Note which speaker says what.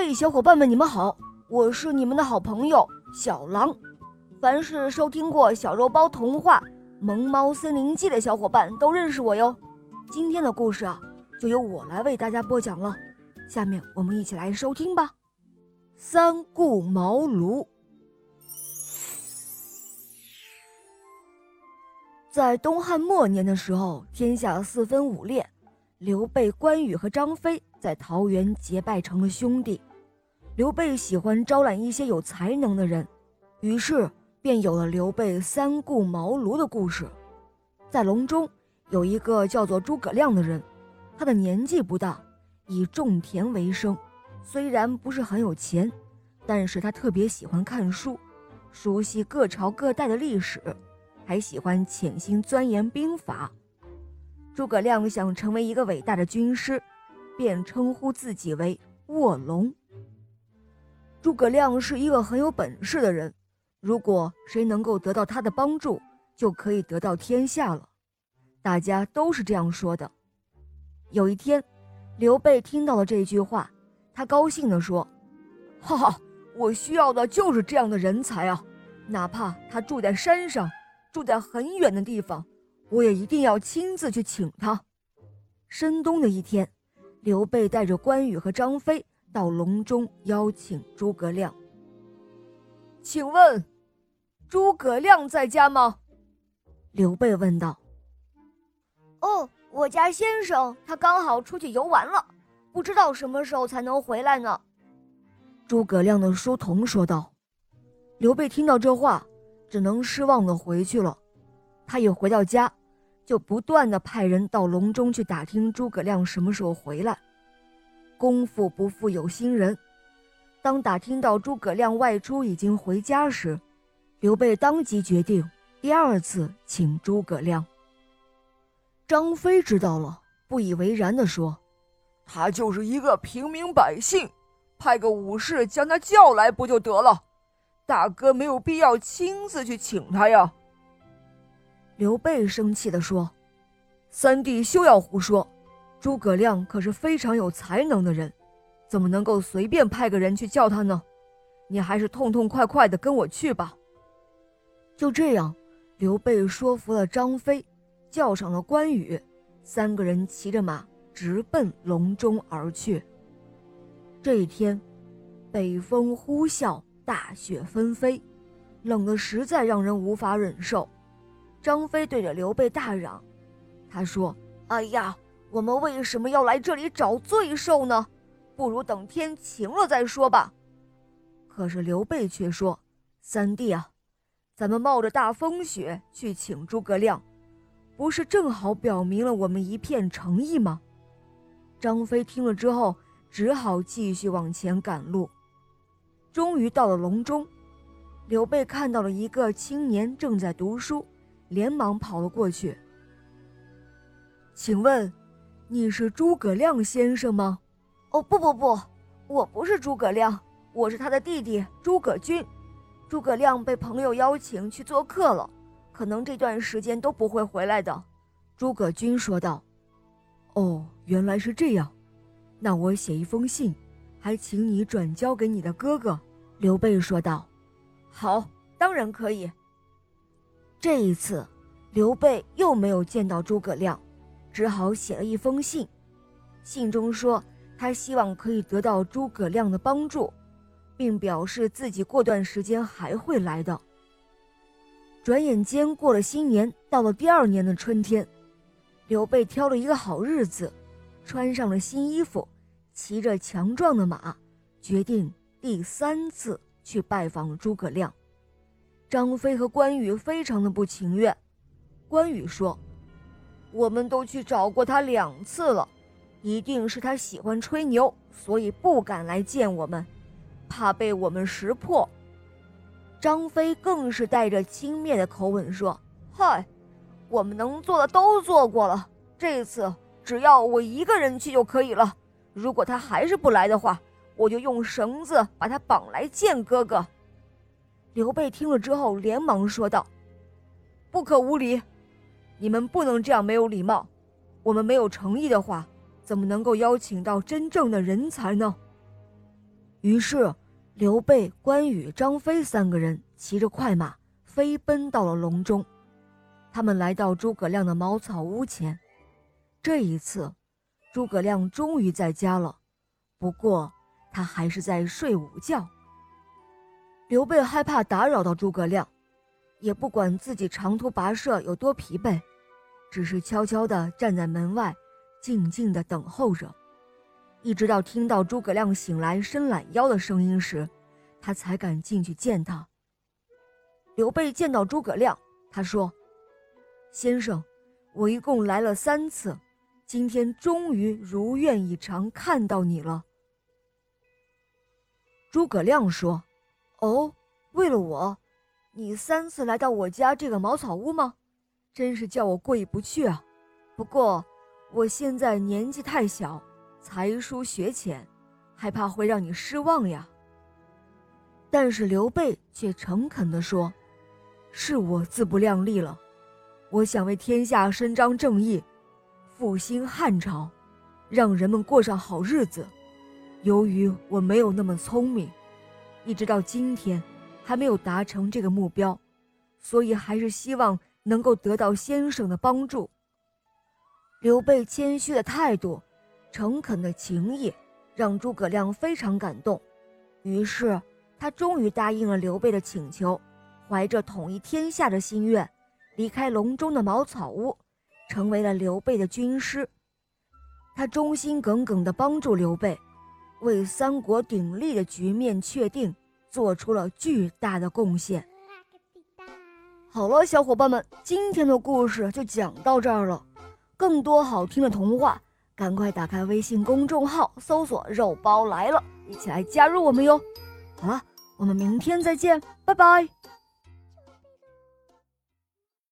Speaker 1: 嘿，小伙伴们，你们好，我是你们的好朋友小狼。凡是收听过《小肉包童话》《萌猫森林记》的小伙伴都认识我哟。今天的故事啊，就由我来为大家播讲了。下面我们一起来收听吧。三顾茅庐。在东汉末年的时候，天下四分五裂，刘备、关羽和张飞在桃园结拜成了兄弟。刘备喜欢招揽一些有才能的人，于是便有了刘备三顾茅庐的故事。在隆中有一个叫做诸葛亮的人，他的年纪不大，以种田为生。虽然不是很有钱，但是他特别喜欢看书，熟悉各朝各代的历史。还喜欢潜心钻研兵法。诸葛亮想成为一个伟大的军师，便称呼自己为卧龙。诸葛亮是一个很有本事的人，如果谁能够得到他的帮助，就可以得到天下了。大家都是这样说的。有一天，刘备听到了这句话，他高兴地说：“哈哈，我需要的就是这样的人才啊！哪怕他住在山上。”住在很远的地方，我也一定要亲自去请他。深冬的一天，刘备带着关羽和张飞到隆中邀请诸葛亮。请问，诸葛亮在家吗？刘备问道。
Speaker 2: 哦，我家先生他刚好出去游玩了，不知道什么时候才能回来呢。
Speaker 1: 诸葛亮的书童说道。刘备听到这话。只能失望的回去了。他一回到家，就不断的派人到隆中去打听诸葛亮什么时候回来。功夫不负有心人，当打听到诸葛亮外出已经回家时，刘备当即决定第二次请诸葛亮。张飞知道了，不以为然地说：“
Speaker 3: 他就是一个平民百姓，派个武士将他叫来不就得了？”大哥没有必要亲自去请他呀。
Speaker 1: 刘备生气地说：“三弟休要胡说，诸葛亮可是非常有才能的人，怎么能够随便派个人去叫他呢？你还是痛痛快快的跟我去吧。”就这样，刘备说服了张飞，叫上了关羽，三个人骑着马直奔隆中而去。这一天，北风呼啸。大雪纷飞，冷得实在让人无法忍受。张飞对着刘备大嚷：“他说，哎呀，我们为什么要来这里找罪受呢？不如等天晴了再说吧。”可是刘备却说：“三弟啊，咱们冒着大风雪去请诸葛亮，不是正好表明了我们一片诚意吗？”张飞听了之后，只好继续往前赶路。终于到了隆中，刘备看到了一个青年正在读书，连忙跑了过去。请问，你是诸葛亮先生吗？
Speaker 2: 哦，不不不，我不是诸葛亮，我是他的弟弟诸葛均。诸葛亮被朋友邀请去做客了，可能这段时间都不会回来的。
Speaker 1: 诸葛均说道。哦，原来是这样，那我写一封信。还请你转交给你的哥哥，刘备说道：“
Speaker 2: 好，当然可以。”
Speaker 1: 这一次，刘备又没有见到诸葛亮，只好写了一封信。信中说，他希望可以得到诸葛亮的帮助，并表示自己过段时间还会来的。转眼间过了新年，到了第二年的春天，刘备挑了一个好日子，穿上了新衣服。骑着强壮的马，决定第三次去拜访诸葛亮。张飞和关羽非常的不情愿。关羽说：“我们都去找过他两次了，一定是他喜欢吹牛，所以不敢来见我们，怕被我们识破。”张飞更是带着轻蔑的口吻说：“
Speaker 2: 嗨，我们能做的都做过了，这次只要我一个人去就可以了。”如果他还是不来的话，我就用绳子把他绑来见哥哥。
Speaker 1: 刘备听了之后，连忙说道：“不可无礼！你们不能这样没有礼貌。我们没有诚意的话，怎么能够邀请到真正的人才呢？”于是，刘备、关羽、张飞三个人骑着快马飞奔到了隆中。他们来到诸葛亮的茅草屋前。这一次，诸葛亮终于在家了，不过他还是在睡午觉。刘备害怕打扰到诸葛亮，也不管自己长途跋涉有多疲惫，只是悄悄地站在门外，静静地等候着。一直到听到诸葛亮醒来伸懒腰的声音时，他才敢进去见他。刘备见到诸葛亮，他说：“先生，我一共来了三次，今天终于如愿以偿看到你了。”诸葛亮说：“哦，为了我，你三次来到我家这个茅草屋吗？真是叫我过意不去啊！不过我现在年纪太小。”才疏学浅，害怕会让你失望呀。但是刘备却诚恳地说：“是我自不量力了，我想为天下伸张正义，复兴汉朝，让人们过上好日子。由于我没有那么聪明，一直到今天还没有达成这个目标，所以还是希望能够得到先生的帮助。”刘备谦虚的态度。诚恳的情谊让诸葛亮非常感动，于是他终于答应了刘备的请求，怀着统一天下的心愿，离开隆中的茅草屋，成为了刘备的军师。他忠心耿耿地帮助刘备，为三国鼎立的局面确定做出了巨大的贡献。好了，小伙伴们，今天的故事就讲到这儿了，更多好听的童话。赶快打开微信公众号，搜索“肉包来了”，一起来加入我们哟！好了，我们明天再见，拜拜。